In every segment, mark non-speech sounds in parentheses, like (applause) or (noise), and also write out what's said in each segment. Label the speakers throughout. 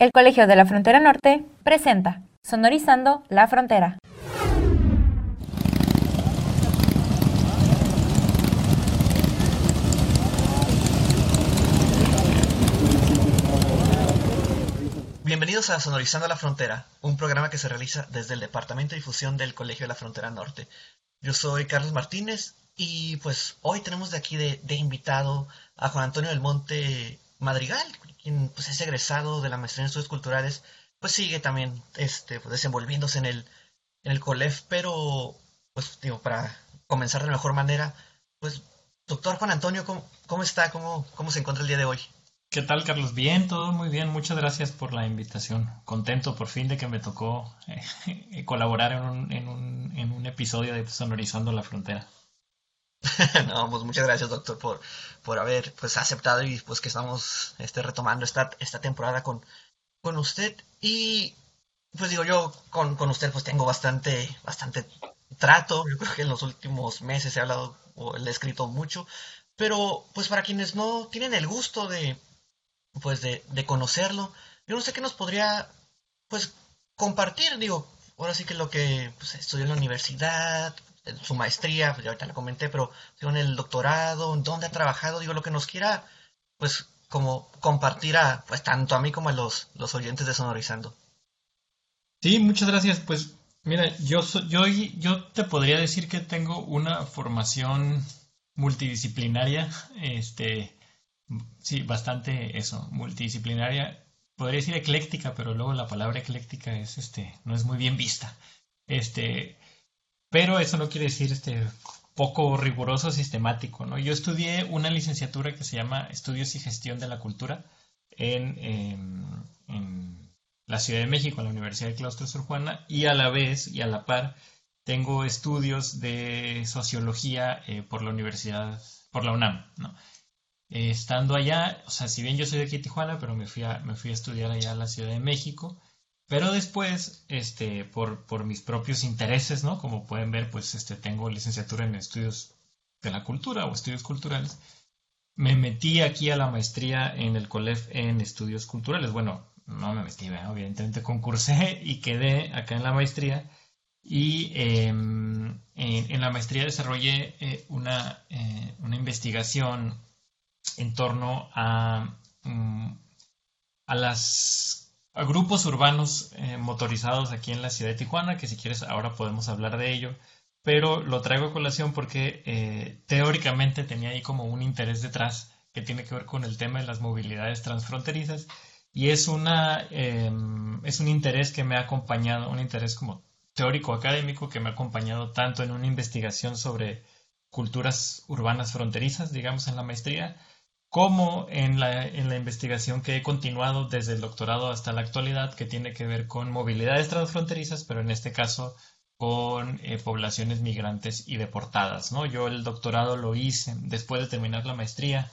Speaker 1: El Colegio de la Frontera Norte presenta Sonorizando la Frontera.
Speaker 2: Bienvenidos a Sonorizando la Frontera, un programa que se realiza desde el Departamento de Difusión del Colegio de la Frontera Norte. Yo soy Carlos Martínez y pues hoy tenemos de aquí de, de invitado a Juan Antonio del Monte Madrigal, quien pues, es egresado de la maestría en estudios culturales, pues sigue también este, desenvolviéndose en el, en el COLEF, pero pues digo, para comenzar de la mejor manera, pues doctor Juan Antonio, ¿cómo, cómo está? ¿Cómo, ¿Cómo se encuentra el día de hoy?
Speaker 3: ¿Qué tal, Carlos? Bien, todo muy bien. Muchas gracias por la invitación. Contento por fin de que me tocó eh, (laughs) colaborar en un, en, un, en un episodio de Sonorizando la Frontera. (laughs)
Speaker 2: no, pues muchas gracias, doctor, por, por haber pues aceptado y pues que estamos este, retomando esta, esta temporada con, con usted. Y pues digo, yo con, con usted pues tengo bastante, bastante trato. Yo creo que en los últimos meses he hablado o le he escrito mucho. Pero pues para quienes no tienen el gusto de pues de, de conocerlo, yo no sé qué nos podría pues compartir, digo, ahora sí que lo que pues, estudió en la universidad, su maestría, pues ya ahorita la comenté, pero en el doctorado, en dónde ha trabajado, digo, lo que nos quiera, pues, como compartir a, pues, tanto a mí como a los, los oyentes de Sonorizando.
Speaker 3: Sí, muchas gracias. Pues, mira, yo, yo, yo te podría decir que tengo una formación multidisciplinaria, este, sí, bastante eso, multidisciplinaria. Podría decir ecléctica, pero luego la palabra ecléctica es, este, no es muy bien vista. Este, pero eso no quiere decir este poco riguroso sistemático, ¿no? Yo estudié una licenciatura que se llama Estudios y Gestión de la Cultura en, en, la Ciudad de México, en la Universidad de Claustro Sor Juana, y a la vez y a la par tengo estudios de sociología eh, por la Universidad, por la UNAM. Eh, estando allá, o sea, si bien yo soy de aquí Tijuana, pero me fui a, me fui a estudiar allá a la Ciudad de México, pero después, este, por, por mis propios intereses, ¿no? Como pueden ver, pues este, tengo licenciatura en estudios de la cultura o estudios culturales. Me metí aquí a la maestría en el COLEF en estudios culturales. Bueno, no me metí, evidentemente concursé y quedé acá en la maestría. Y em, en, la maestría desarrollé eh, una, eh, una, investigación en torno a, mm, a las a grupos urbanos eh, motorizados aquí en la ciudad de Tijuana, que si quieres ahora podemos hablar de ello, pero lo traigo a colación porque eh, teóricamente tenía ahí como un interés detrás que tiene que ver con el tema de las movilidades transfronterizas y es, una, em, es un interés que me ha acompañado, un interés como teórico académico que me ha acompañado tanto en una investigación sobre culturas urbanas fronterizas, digamos, en la maestría, como en la, en la investigación que he continuado desde el doctorado hasta la actualidad, que tiene que ver con movilidades transfronterizas, pero en este caso con eh, poblaciones migrantes y deportadas. ¿no? Yo el doctorado lo hice después de terminar la maestría.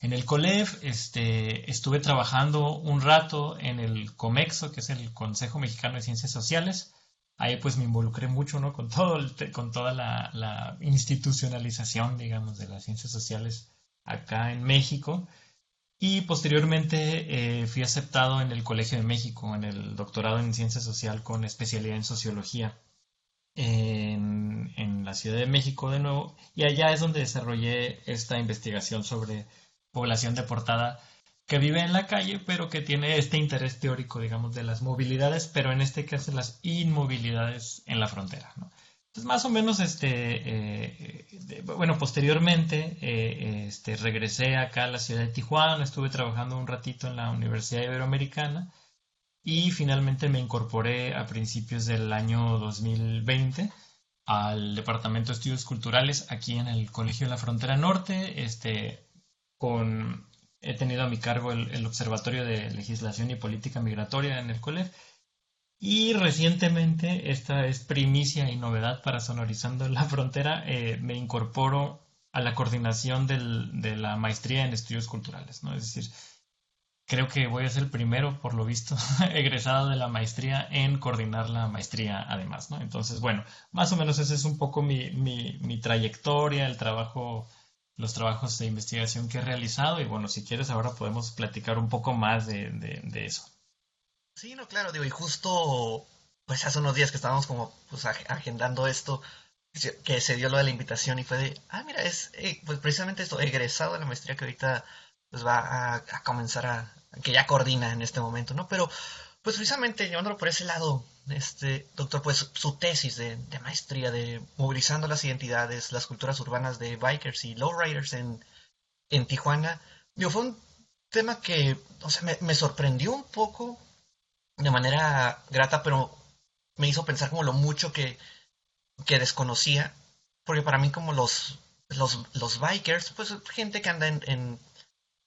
Speaker 3: En el COLEF este, estuve trabajando un rato en el COMEXO, que es el Consejo Mexicano de Ciencias Sociales. Ahí pues me involucré mucho ¿no? con, todo con toda la, la institucionalización, digamos, de las ciencias sociales acá en México. Y posteriormente eh, fui aceptado en el Colegio de México, en el doctorado en Ciencia Social con especialidad en Sociología en, en, la Ciudad de México de nuevo. Y allá es donde desarrollé esta investigación sobre población deportada que vive en la calle, pero que tiene este interés teórico, digamos, de las movilidades, pero en este caso las inmovilidades en la frontera. ¿no? Entonces, más o menos, este, eh, eh, bueno, posteriormente eh, este, regresé acá a la ciudad de Tijuana, estuve trabajando un ratito en la Universidad Iberoamericana y finalmente me incorporé a principios del año 2020 al Departamento de Estudios Culturales aquí en el Colegio de la Frontera Norte. Este, con, he tenido a mi cargo el, el Observatorio de Legislación y Política Migratoria en el COLEF y recientemente, esta es primicia y novedad para Sonorizando la Frontera, eh, me incorporo a la coordinación de la maestría en estudios culturales, ¿no? Es decir, creo que voy a ser el primero, por lo visto, (laughs) egresado de la maestría en coordinar la maestría además. Entonces, bueno, más o menos ese es un poco mi, mi, trayectoria, el trabajo, los trabajos de investigación que he realizado y bueno, si quieres ahora podemos platicar un poco más de, de eso.
Speaker 2: Sí, no, claro, digo, y justo, pues hace unos días que estábamos como, pues, agendando esto, que se dio lo de la invitación y fue de, ah, mira, es, eh, pues precisamente esto, egresado de la maestría que ahorita, pues va a, comenzar a, que ya coordina en este momento, ¿no? Pero, pues precisamente llevándolo por ese lado, este, doctor, pues su tesis de, maestría de movilizando las identidades, las culturas urbanas de bikers y lowriders en, en Tijuana, digo, fue un tema que, o sea, me sorprendió un poco de manera grata, pero me hizo pensar como lo mucho que, que desconocía, porque para mí como los, los, los bikers, pues gente que anda en,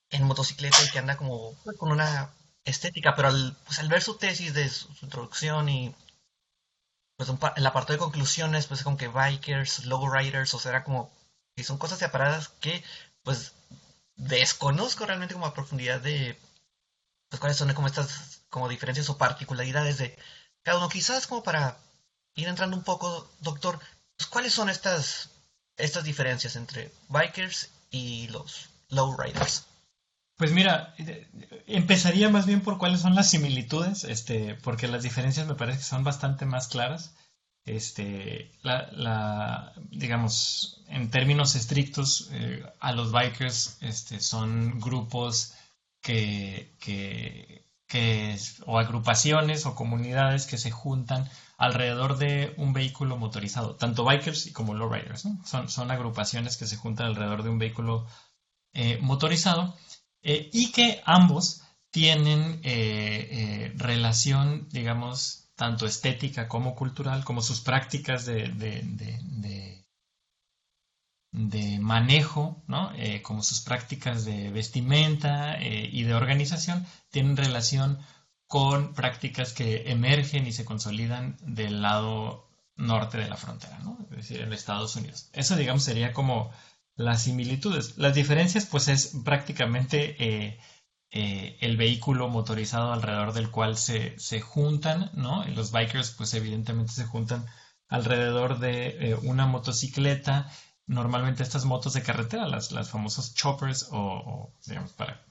Speaker 2: en, motocicleta y que anda como con una estética, pero al, pues, al ver su tesis de su, introducción y pues un, el apartado de conclusiones, pues como que bikers, low riders, o sea, era como que son cosas separadas que pues desconozco realmente como a profundidad de pues cuáles son como estas como diferencias o particularidades de cada uno. Quizás como para ir entrando un poco, doctor, pues, ¿cuáles son estas, estas diferencias entre bikers y los lowriders?
Speaker 3: Pues mira, empezaría más bien por cuáles son las similitudes, este, porque las diferencias me parece que son bastante más claras. Este, digamos, en términos estrictos, eh, a los bikers este, son grupos que, que, que, o agrupaciones o comunidades que se juntan alrededor de un vehículo motorizado, tanto bikers como lowriders, son, son agrupaciones que se juntan alrededor de un vehículo eh, motorizado eh, y que ambos tienen eh, relación, digamos, tanto estética como cultural, como sus prácticas de, manejo, ¿no? como sus prácticas de vestimenta y de organización, tienen relación con prácticas que emergen y se consolidan del lado norte de la frontera, ¿no? es decir, en Estados Unidos. Eso, digamos, sería como las similitudes. Las diferencias, pues, es prácticamente eh, eh, el vehículo motorizado alrededor del cual se, se, juntan, ¿no? Los bikers, pues, evidentemente se juntan alrededor de eh, una motocicleta. Normalmente estas motos de carretera, las, las famosas choppers o, o digamos, para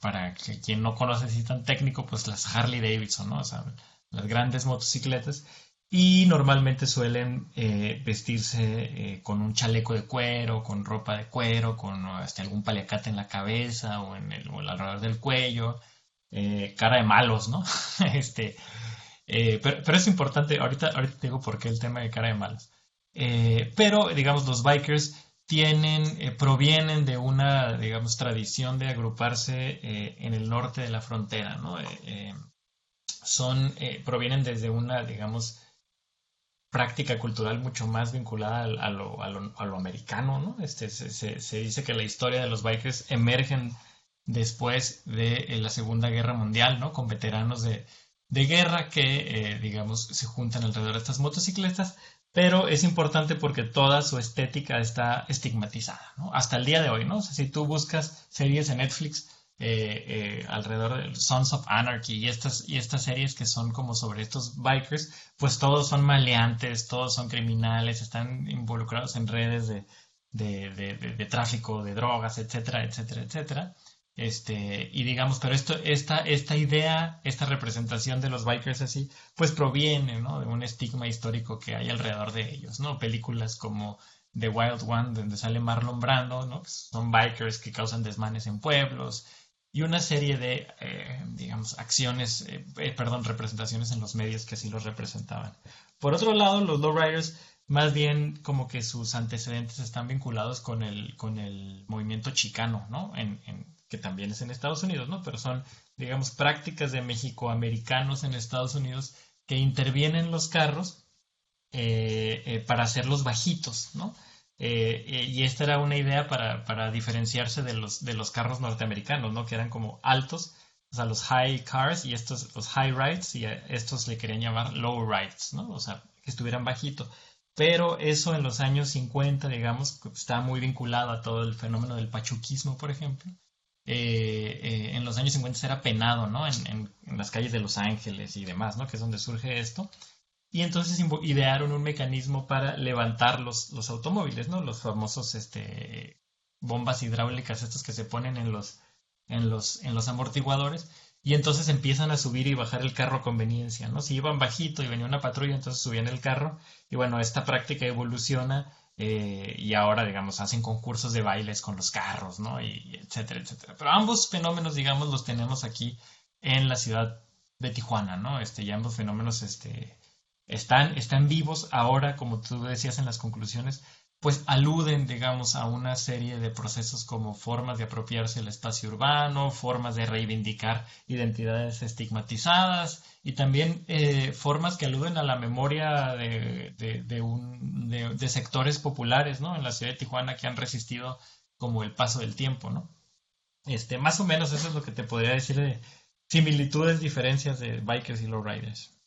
Speaker 3: para que quien no conoce así tan técnico, pues las Harley Davidson, ¿no? O sea, las grandes motocicletas. Y normalmente suelen eh, vestirse eh, con un chaleco de cuero, con ropa de cuero, con hasta algún paliacate en la cabeza o en el, alrededor del cuello, eh, cara de malos, ¿no? (laughs) este, pero, pero, es importante, ahorita, ahorita te digo por qué el tema de cara de malos. Pero, digamos, los bikers tienen, eh, provienen de una, digamos, tradición de agruparse eh, en el norte de la frontera, ¿no? Eh, son, provienen desde una, digamos, práctica cultural mucho más vinculada a lo, a lo, americano, ¿no? Este, se, se, dice que la historia de los bikers emergen después de la Segunda Guerra Mundial, ¿no? Con veteranos de, de guerra que, digamos, se juntan alrededor de estas motocicletas pero es importante porque toda su estética está estigmatizada, ¿no? Hasta el día de hoy, ¿no? si tú buscas series en Netflix eh, eh, alrededor de Sons of Anarchy y estas, y estas series que son como sobre estos bikers, pues todos son maleantes, todos son criminales, están involucrados en redes de, de tráfico de drogas, etcétera, etcétera, etcétera. Este, y digamos, pero esto, esta, esta idea, esta representación de los bikers así, pues proviene, ¿no? De un estigma histórico que hay alrededor de ellos, ¿no? Películas como The Wild One, donde sale Marlon Brando, ¿no? Son bikers que causan desmanes en pueblos y una serie de, eh, digamos, acciones, eh, eh, perdón, representaciones en los medios que así los representaban. Por otro lado, los lowriders, más bien como que sus antecedentes están vinculados con el, con el movimiento chicano, ¿no? En que también es en Estados Unidos, ¿no? Pero son, digamos, prácticas de mexicoamericanos en Estados Unidos que intervienen los carros eh, eh, para hacerlos bajitos, ¿no? Eh, y esta era una idea para, diferenciarse de los, de los carros norteamericanos, ¿no? Que eran como altos, o sea, los high cars y estos, los high rides, y a estos le querían llamar low rides, ¿no? O sea, que estuvieran bajitos. Pero eso en los años 50, digamos, está muy vinculado a todo el fenómeno del pachuquismo, por ejemplo. Eh, eh, en los años 50 era penado, ¿no? En, las calles de Los Ángeles y demás, ¿no? Que es donde surge esto. Y entonces idearon un mecanismo para levantar los, automóviles, ¿no? Los famosos este, bombas hidráulicas, estos que se ponen en los, en los, en los amortiguadores. y entonces empiezan a subir y bajar el carro a conveniencia, ¿no? Si iban bajito y venía una patrulla, entonces subían el carro y bueno, esta práctica evoluciona eh, y ahora, digamos, hacen concursos de bailes con los carros, ¿no? Y, etcétera, etcétera. Pero ambos fenómenos, digamos, los tenemos aquí en la ciudad de Tijuana, ¿no? Este, y ambos fenómenos, este, están, están vivos ahora, como tú decías en las conclusiones, pues aluden, digamos, a una serie de procesos como formas de apropiarse del espacio urbano, formas de reivindicar identidades estigmatizadas y también eh, formas que aluden a la memoria de, de, un, de, sectores populares, ¿no? En la ciudad de Tijuana que han resistido como el paso del tiempo, ¿no? Este, más o menos eso es lo que te podría decir de similitudes, diferencias de bikers y lowriders.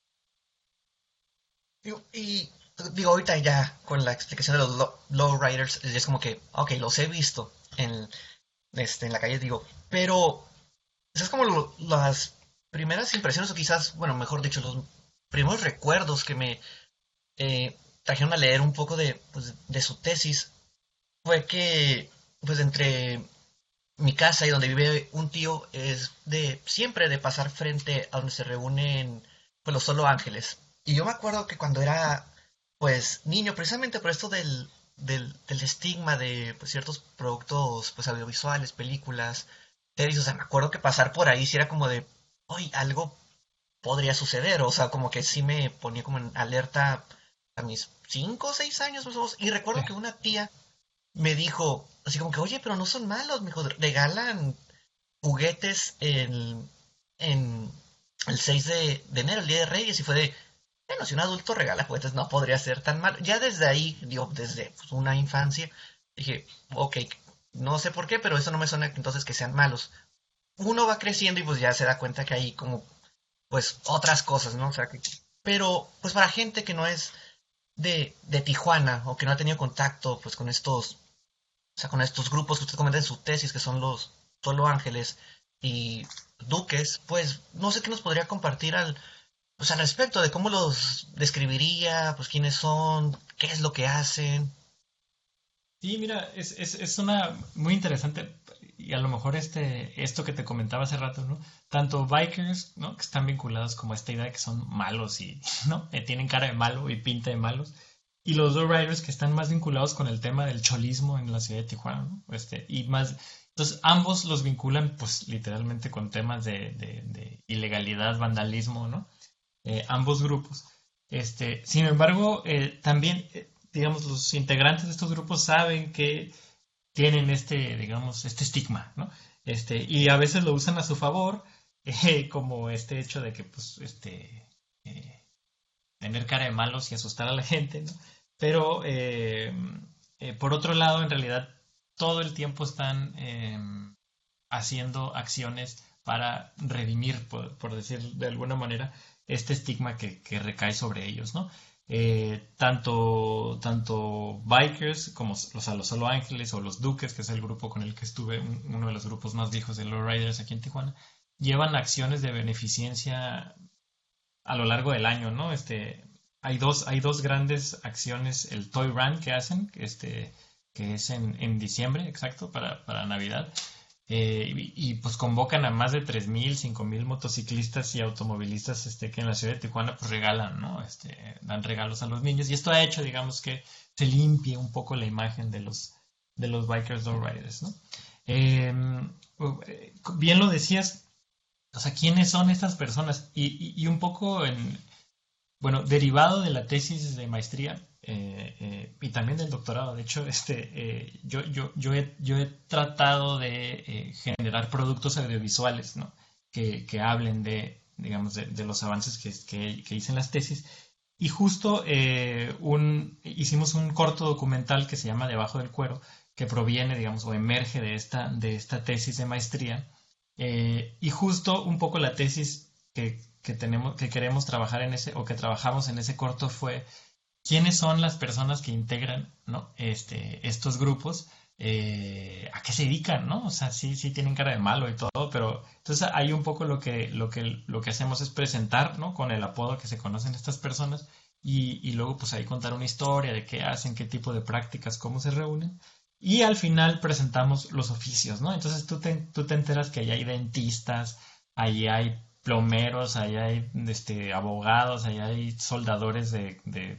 Speaker 2: Y digo, ahorita ya con la explicación de los low, riders, es como que, ok, los he visto en, este, en la calle, digo, pero esas como las primeras impresiones, o quizás, bueno, mejor dicho, los primeros recuerdos que me eh, trajeron a leer un poco de, pues, de su tesis, fue que, pues, entre mi casa y donde vive un tío es de siempre de pasar frente a donde se reúnen pues, los solo ángeles. Y yo me acuerdo que cuando era pues niño, precisamente por esto del, del, estigma de pues, ciertos productos pues audiovisuales, películas, series, o sea, me acuerdo que pasar por ahí si era como de, hoy algo podría suceder, o sea, como que sí me ponía como en alerta a mis cinco o seis años más o menos, y recuerdo que una tía me dijo, así como que, oye, pero no son malos, me dijo, regalan juguetes en, en el 6 de, de enero, el Día de Reyes, y fue de, bueno, si un adulto regala juguetes no podría ser tan mal. Ya desde ahí, digo, desde pues, una infancia, dije, ok, no sé por qué, pero eso no me suena entonces que sean malos. Uno va creciendo y pues ya se da cuenta que hay como, pues, otras cosas, ¿no? O sea, que, pero, pues para gente que no es de, de Tijuana o que no ha tenido contacto, pues, con estos, o sea, con estos grupos que usted comenta en su tesis, que son los Solo Ángeles y Duques, pues, no sé qué nos podría compartir al pues al respecto de cómo los describiría, pues quiénes son, qué es lo que hacen.
Speaker 3: Sí, mira, es, es, es una muy interesante y a lo mejor este, esto que te comentaba hace rato, ¿no? Tanto bikers, ¿no? Que están vinculados como esta idea de que son malos y, (laughs) ¿no? Tienen cara de malo y pinta de malos. Y los riders que están más vinculados con el tema del cholismo en la ciudad de Tijuana, ¿no? Este, y más, entonces ambos los vinculan, pues, literalmente con temas de ilegalidad, vandalismo, ¿no? Eh, ambos grupos. Este, sin embargo, eh, también, eh, digamos, los integrantes de estos grupos saben que tienen este, digamos, este estigma, ¿no? Este, y a veces lo usan a su favor, (laughs) como este hecho de que, pues, este, tener cara de malos y asustar a la gente, ¿no? Pero, por otro lado, en realidad, todo el tiempo están haciendo acciones para redimir, por decir de alguna manera, este estigma que, recae sobre ellos, ¿no? Eh, tanto, tanto bikers como los, a los Solo Ángeles o los Duques, que es el grupo con el que estuve, uno de los grupos más viejos de los Riders aquí en Tijuana, llevan acciones de beneficencia a lo largo del año, ¿no? Este, hay dos, hay dos grandes acciones, el Toy Run que hacen, este, que es en, en diciembre, exacto, para, para Navidad, eh, y, pues convocan a más de 3.000, 5.000 motociclistas y automovilistas este, que en la ciudad de Tijuana pues regalan, ¿no? Este, dan regalos a los niños y esto ha hecho, digamos, que se limpie un poco la imagen de los, de los bikers riders, ¿no? Em, bien lo decías, o sea, ¿quiénes son estas personas? Y, y un poco en, bueno, derivado de la tesis de maestría, eh, eh, y también del doctorado. De hecho, este, eh, yo, yo, yo, he, yo he tratado de generar productos audiovisuales ¿no? que, que hablen de, digamos, de, los avances que, que, que, hice en las tesis. Y justo un, hicimos un corto documental que se llama Debajo del cuero, que proviene, digamos, o emerge de esta, de esta tesis de maestría. y justo un poco la tesis que, tenemos, que queremos trabajar en ese, o que trabajamos en ese corto fue quiénes son las personas que integran ¿no? este, estos grupos, eh, a qué se dedican, ¿no? O sea, sí, sí tienen cara de malo y todo, pero entonces hay un poco lo que, lo que, lo que hacemos es presentar, ¿no? Con el apodo que se conocen estas personas y, y luego pues ahí contar una historia de qué hacen, qué tipo de prácticas, cómo se reúnen. Y al final presentamos los oficios, ¿no? Entonces tú te, tú te enteras que hay dentistas, ahí hay plomeros, ahí hay este, abogados, ahí hay soldadores de, de,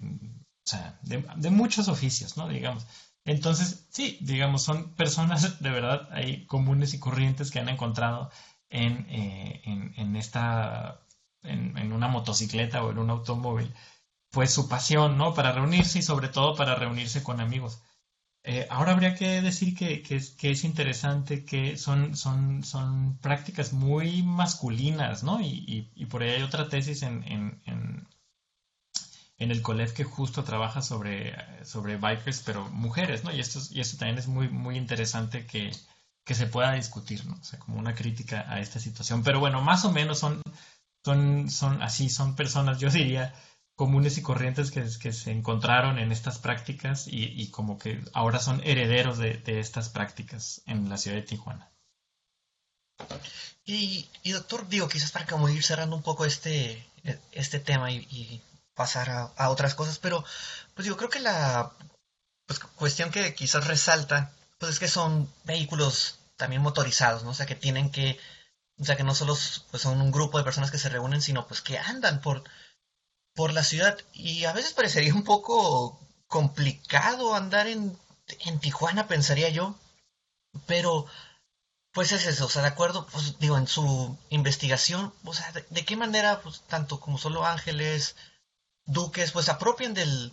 Speaker 3: o sea, de, muchos oficios, ¿no? Digamos. Entonces, sí, digamos, son personas (laughs) de verdad ahí comunes y corrientes que han encontrado en, eh, en, esta, en, en, una motocicleta o en un automóvil, pues su pasión, ¿no? Para reunirse y sobre todo para reunirse con amigos. Eh, ahora habría que decir que, es, interesante que son, son, son prácticas muy masculinas, ¿no? Y, por ahí hay otra tesis en, en, el COLEF que justo trabaja sobre, sobre bikers, pero mujeres, ¿no? Y esto, y esto también es muy, muy interesante que, que se pueda discutir, ¿no? O sea, como una crítica a esta situación. Pero bueno, más o menos son, son, son así, son personas, yo diría, comunes y corrientes que, que se encontraron en estas prácticas y, como que ahora son herederos de, estas prácticas en la ciudad de Tijuana.
Speaker 2: Y, doctor, digo, quizás para como ir cerrando un poco este, este tema y, pasar a, otras cosas, pero pues yo creo que la pues, cuestión que quizás resalta, pues es que son vehículos también motorizados, ¿no? O sea, que tienen que, o sea, que no solo pues, son un grupo de personas que se reúnen, sino pues que andan por, por la ciudad y a veces parecería un poco complicado andar en, en Tijuana, pensaría yo, pero pues es eso, o sea, de acuerdo, pues digo, en su investigación, o sea, de, qué manera, pues tanto como solo ángeles, duques, pues se apropian del,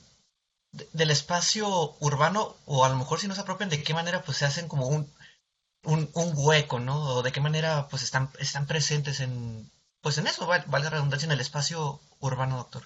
Speaker 2: del espacio urbano, o a lo mejor si no se apropian, de qué manera pues se hacen como un, un, un hueco, ¿no? O de qué manera pues están, están presentes en, pues en eso, vale la redundancia, en el espacio urbano, doctor.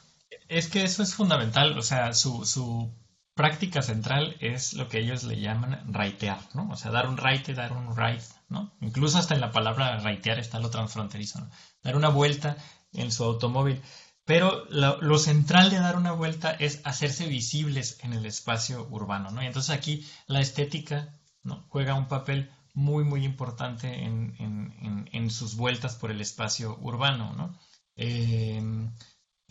Speaker 3: Es que eso es fundamental, o sea, su, su práctica central es lo que ellos le llaman raitear, ¿no? O sea, dar un raite, dar un ride, ¿no? Incluso hasta en la palabra raitear está lo transfronterizo, ¿no? Dar una vuelta en su automóvil. Pero lo, central de dar una vuelta es hacerse visibles en el espacio urbano, ¿no? Y entonces aquí la estética juega un papel muy, muy importante en, en, en, sus vueltas por el espacio urbano, ¿no? Eh,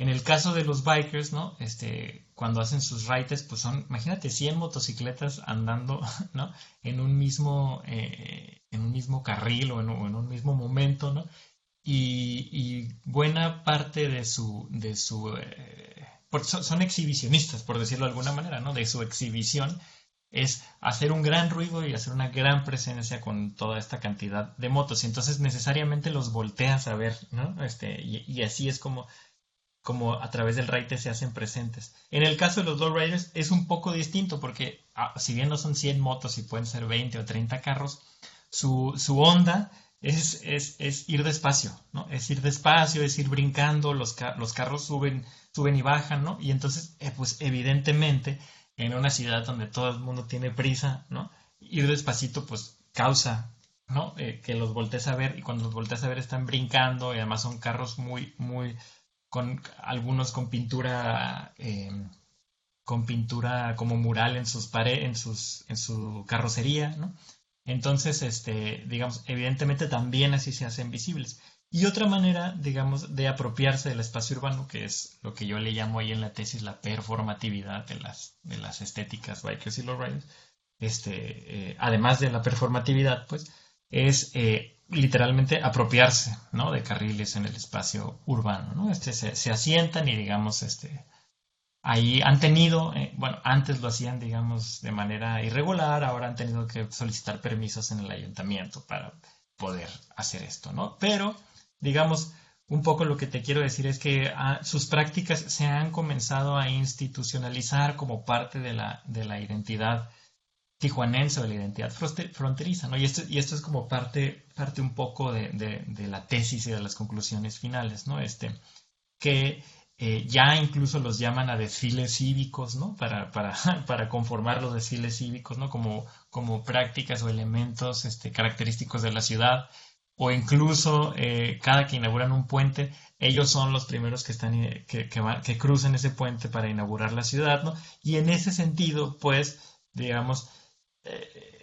Speaker 3: en el caso de los bikers, ¿no? Este, cuando hacen sus rides, pues son, imagínate, 100 motocicletas andando, (laughs) ¿no? En un mismo, eh, en un mismo carril o en, un mismo momento, ¿no? Y, buena parte de su, de su, eh, son, exhibicionistas, por decirlo de alguna manera, ¿no? De su exhibición es hacer un gran ruido y hacer una gran presencia con toda esta cantidad de motos. Y entonces necesariamente los volteas a ver, ¿no? Este, y así es como como a través del raite se hacen presentes. En el caso de los lowriders es un poco distinto porque ah, si bien no son 100 motos y pueden ser 20 o 30 carros, su, su onda es, es, es, ir despacio, ¿no? Es ir despacio, es ir brincando, los, los carros suben, suben y bajan, ¿no? Y entonces, eh, pues evidentemente, en una ciudad donde todo el mundo tiene prisa, ¿no? Ir despacito, pues causa, ¿no? Eh, que los voltees a ver y cuando los voltees a ver están brincando y además son carros muy, muy, con algunos con pintura em, con pintura como mural en sus paredes, en sus en su carrocería, ¿no? Entonces, este, digamos, evidentemente también así se hacen visibles. Y otra manera, digamos, de apropiarse del espacio urbano, que es lo que yo le llamo ahí en la tesis la performatividad de las, de las estéticas bikers y lowriders, este, eh, además de la performatividad, pues, es eh, literalmente apropiarse ¿no? de carriles en el espacio urbano. ¿no? Este, se, asientan y digamos, este, ahí han tenido, eh, bueno, antes lo hacían, digamos, de manera irregular, ahora han tenido que solicitar permisos en el ayuntamiento para poder hacer esto, ¿no? Pero, digamos, un poco lo que te quiero decir es que ah, sus prácticas se han comenzado a institucionalizar como parte de la, de la identidad tijuanense o de la identidad fronteriza, ¿no? Y esto, y esto es como parte, parte un poco de, la tesis y de las conclusiones finales, ¿no? Este, que eh, ya incluso los llaman a desfiles cívicos, ¿no? Para, para, (laughs) para conformar los desfiles cívicos, ¿no? Como, como prácticas o elementos este, característicos de la ciudad, o incluso eh, cada que inauguran un puente, ellos son los primeros que están eh, que, que, que cruzan ese puente para inaugurar la ciudad, ¿no? Y en ese sentido, pues, digamos,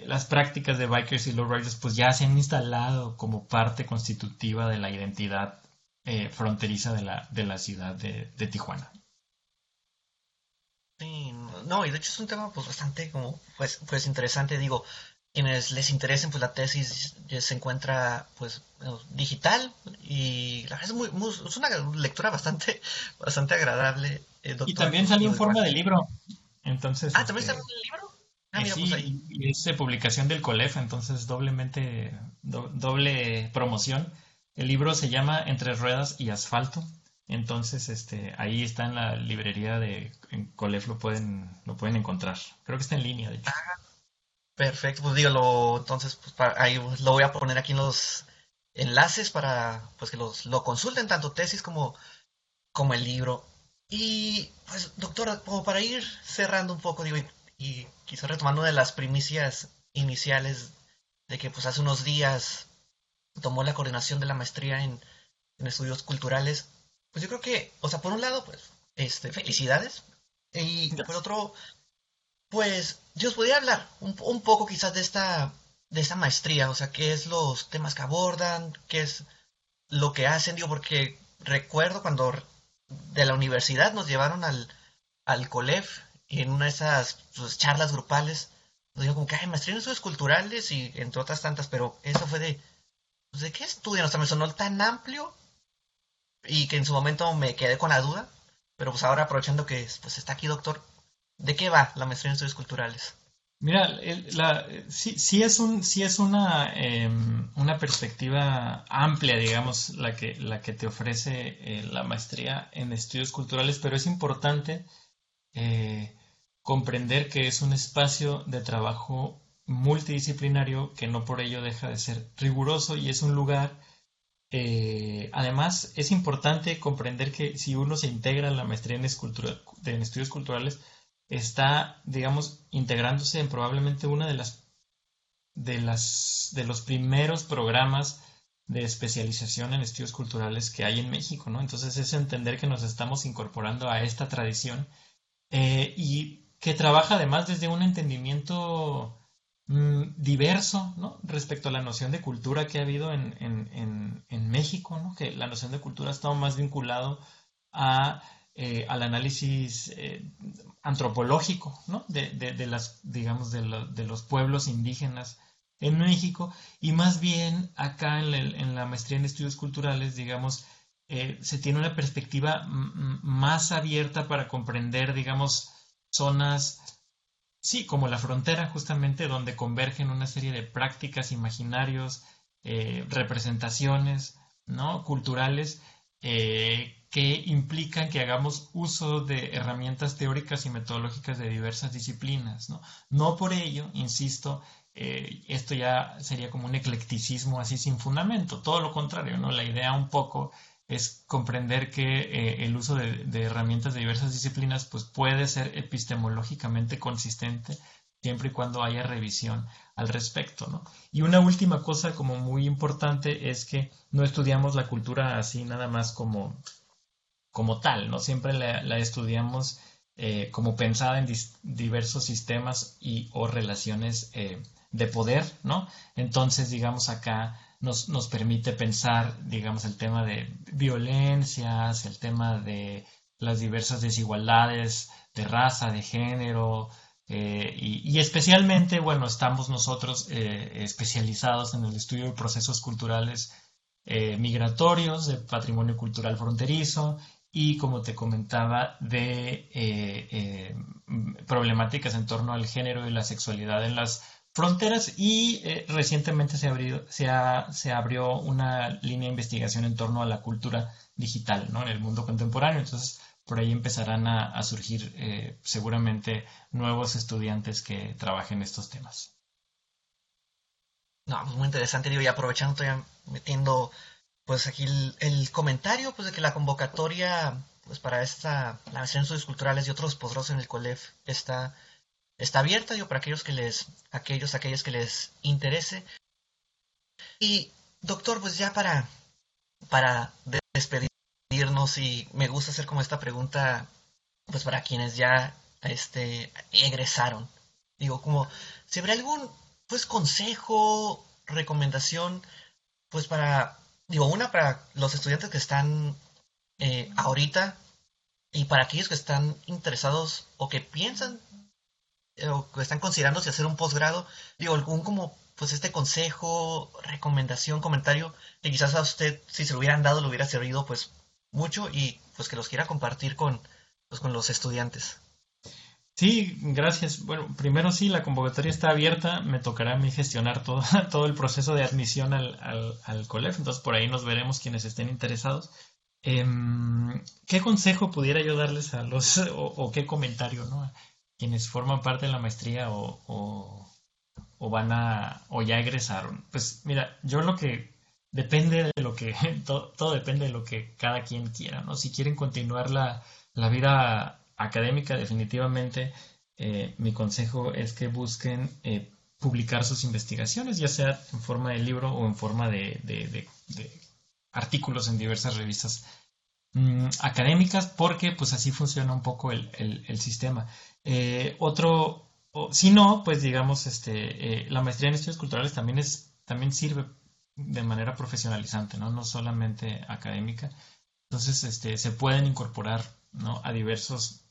Speaker 3: las prácticas de bikers y lowriders pues ya se han instalado como parte constitutiva de la identidad eh, fronteriza de la, de la ciudad de, Tijuana.
Speaker 2: Sí, no, y de hecho es un tema pues bastante como pues, pues interesante, digo, quienes les interesen, pues la tesis se encuentra pues digital y la verdad es, muy, es una lectura bastante, (laughs) bastante agradable.
Speaker 3: Eh, y también salió en forma de libro. Entonces,
Speaker 2: ah, ¿también este, salió en el libro? Ah,
Speaker 3: mira, pues ahí. y es publicación del COLEF, entonces doblemente, doble promoción. El libro se llama Entre Ruedas y Asfalto. Entonces, este, ahí está en la librería de en Colef lo pueden, lo pueden encontrar. Creo que está en línea, de hecho. Ah,
Speaker 2: perfecto, pues dígalo, entonces pues, ahí lo voy a poner aquí en los enlaces para pues que los, lo consulten, tanto tesis como, como el libro. Y pues, doctora, como para ir cerrando un poco, digo, y, y quizás retomando de las primicias iniciales de que pues hace unos días tomó la coordinación de la maestría en, en estudios culturales pues yo creo que, o sea, por un lado, pues, este, felicidades. Y por otro, pues, yo os podría hablar un, un, poco quizás de esta, de esta maestría, o sea, qué es los temas que abordan, qué es lo que hacen, digo, porque recuerdo cuando de la universidad nos llevaron al, al COLEF y en una de esas pues, charlas grupales, nos dijo como que hay maestría en estudios culturales y entre otras tantas, pero eso fue de, ¿de qué estudian? O sea, me sonó tan amplio y que en su momento me quedé con la duda, pero pues ahora aprovechando que pues está aquí doctor, ¿de qué va la maestría en estudios culturales?
Speaker 3: Mira, sí, sí, es, un, sí es una, em, una perspectiva amplia, digamos, la que, la que te ofrece eh, la maestría en estudios culturales, pero es importante eh, comprender que es un espacio de trabajo multidisciplinario que no por ello deja de ser riguroso y es un lugar eh, además, es importante comprender que si uno se integra en la maestría en, estudios culturales, está, digamos, integrándose en probablemente una de las de las de los primeros programas de especialización en estudios culturales que hay en México, ¿no? Entonces es entender que nos estamos incorporando a esta tradición eh, y que trabaja además desde un entendimiento diverso ¿no? respecto a la noción de cultura que ha habido en, México, ¿no? que la noción de cultura ha estado más vinculado eh, al análisis eh, antropológico de, los pueblos indígenas en México y más bien acá en la, maestría en estudios culturales, digamos, eh, se tiene una perspectiva más abierta para comprender, digamos, zonas Sí, como la frontera, justamente, donde convergen una serie de prácticas, imaginarios, eh, representaciones, ¿no? culturales, eh, que implican que hagamos uso de herramientas teóricas y metodológicas de diversas disciplinas. No, por ello, insisto, eh, esto ya sería como un eclecticismo así sin fundamento, todo lo contrario, ¿no? La idea un poco es comprender que eh, el uso de, herramientas de diversas disciplinas pues puede ser epistemológicamente consistente siempre y cuando haya revisión al respecto. ¿no? Y una última cosa como muy importante es que no estudiamos la cultura así nada más como, como tal, ¿no? siempre la, estudiamos eh, como pensada en diversos sistemas y o relaciones eh, de poder, ¿no? Entonces, digamos acá nos, nos permite pensar, digamos, el tema de violencias, el tema de las diversas desigualdades de raza, de género, eh, y, especialmente, bueno, estamos nosotros eh, especializados en el estudio de procesos culturales eh, migratorios, de patrimonio cultural fronterizo y, como te comentaba, de problemáticas en torno al género y la sexualidad en las fronteras y eh, recientemente se abrió, se, se abrió una línea de investigación en torno a la cultura digital ¿no? en el mundo contemporáneo. Entonces, por ahí empezarán a, surgir eh, seguramente nuevos estudiantes que trabajen estos temas.
Speaker 2: No, muy interesante, digo, y aprovechando, estoy metiendo pues aquí el, comentario pues de que la convocatoria pues para esta, la de estudios culturales y otros posgrados en el COLEF está está abierta, digo, para aquellos que les, aquellos, aquellas que les interese. Y, doctor, pues ya para, para despedirnos y me gusta hacer como esta pregunta, pues para quienes ya, este, egresaron. Digo, como, si habrá algún, pues, consejo, recomendación, pues para, digo, una para los estudiantes que están eh, ahorita y para aquellos que están interesados o que piensan o están considerando si hacer un posgrado, digo, algún como, pues este consejo, recomendación, comentario, que quizás a usted, si se lo hubieran dado, le hubiera servido, pues, mucho y pues que los quiera compartir con, pues, con los estudiantes.
Speaker 3: Sí, gracias. Bueno, primero sí, la convocatoria está abierta. Me tocará a mí gestionar todo, (laughs) todo el proceso de admisión al, al, COLEF. Entonces, por ahí nos veremos quienes estén interesados. Em, ¿Qué consejo pudiera yo darles a los, (laughs) o, qué comentario, ¿no? Quienes forman parte de la maestría o, o, van a, o ya egresaron? Pues mira, yo lo que depende de lo que, (laughs) todo, todo, depende de lo que cada quien quiera, ¿no? Si quieren continuar la, la vida académica, definitivamente, eh, mi consejo es que busquen eh, publicar sus investigaciones, ya sea en forma de libro o en forma de, artículos en diversas revistas mm, académicas, porque pues así funciona un poco el, sistema. Eh, otro, si no, pues digamos, este, la maestría en estudios culturales también, es, también sirve de manera profesionalizante, ¿no? no solamente académica. Entonces, este, se pueden incorporar ¿no? a diversos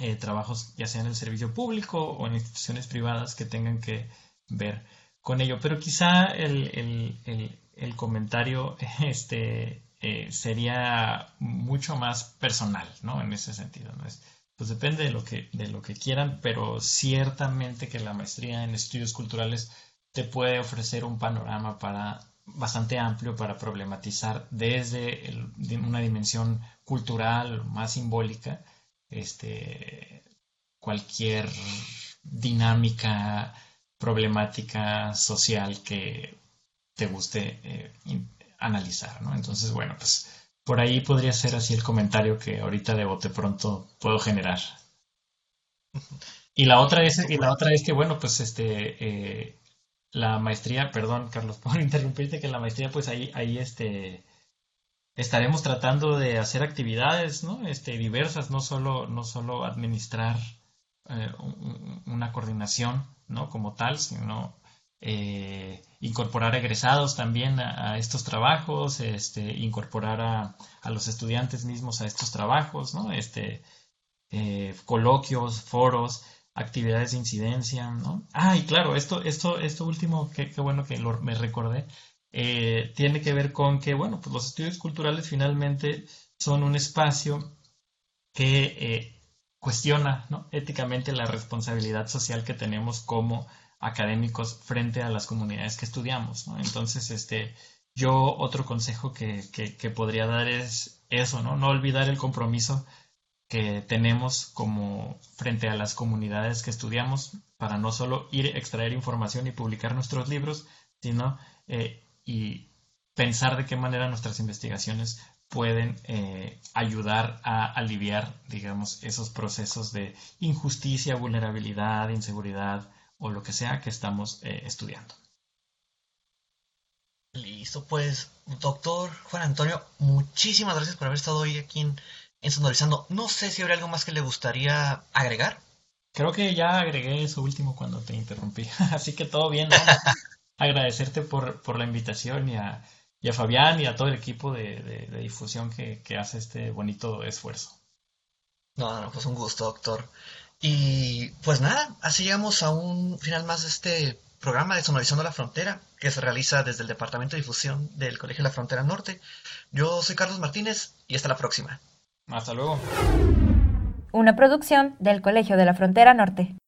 Speaker 3: eh, trabajos ya sea en el servicio público o en instituciones privadas que tengan que ver con ello. Pero quizá el, comentario (laughs) este, eh, sería mucho más personal, ¿no? En ese sentido, ¿no? Es, pues depende de lo, que, de lo que quieran, pero ciertamente que la maestría en estudios culturales te puede ofrecer un panorama para bastante amplio para problematizar desde una dimensión cultural más simbólica este, cualquier dinámica problemática social que te guste eh, analizar, ¿no? Entonces, bueno, pues por ahí podría ser así el comentario que ahorita de bote pronto puedo generar. Y la otra es, y la otra es que, bueno, pues este, eh, la maestría, perdón, Carlos, (laughs) por interrumpirte, que la maestría, pues ahí, ahí este, estaremos tratando de hacer actividades ¿no? este, diversas, no solo, no solo administrar eh, una coordinación ¿no? como tal, sino eh, incorporar egresados también a, estos trabajos, este, incorporar a, los estudiantes mismos a estos trabajos, ¿no? este, eh, coloquios, foros, actividades de incidencia. ¿no? Ah, y claro, esto, esto, esto último, qué, bueno que me recordé, eh, tiene que ver con que, bueno, pues los estudios culturales finalmente son un espacio que cuestiona éticamente la responsabilidad social que tenemos como académicos frente a las comunidades que estudiamos. Entonces, este, yo otro consejo que, podría dar es eso, ¿no? No olvidar el compromiso que tenemos como frente a las comunidades que estudiamos para no solo ir a extraer información y publicar nuestros libros, sino eh, y pensar de qué manera nuestras investigaciones pueden eh, ayudar a aliviar, digamos, esos procesos de injusticia, vulnerabilidad, inseguridad o lo que sea que estamos eh, estudiando.
Speaker 2: Listo, pues, doctor Juan Antonio, muchísimas gracias por haber estado hoy aquí en, Sonorizando. No sé si habría algo más que le gustaría agregar.
Speaker 3: Creo que ya agregué eso último cuando te interrumpí, (laughs) así que todo bien. ¿no? (laughs) agradecerte por, por la invitación y a, y a, Fabián y a todo el equipo de, difusión que, hace este bonito esfuerzo.
Speaker 2: No, no, pues un gusto, doctor. Y pues nada, así llegamos a un final más de este programa de Sonorizando la Frontera, que se realiza desde el Departamento de Difusión del Colegio de la Frontera Norte. Yo soy Carlos Martínez y hasta la próxima.
Speaker 3: Hasta luego.
Speaker 1: Una producción del Colegio de la Frontera Norte.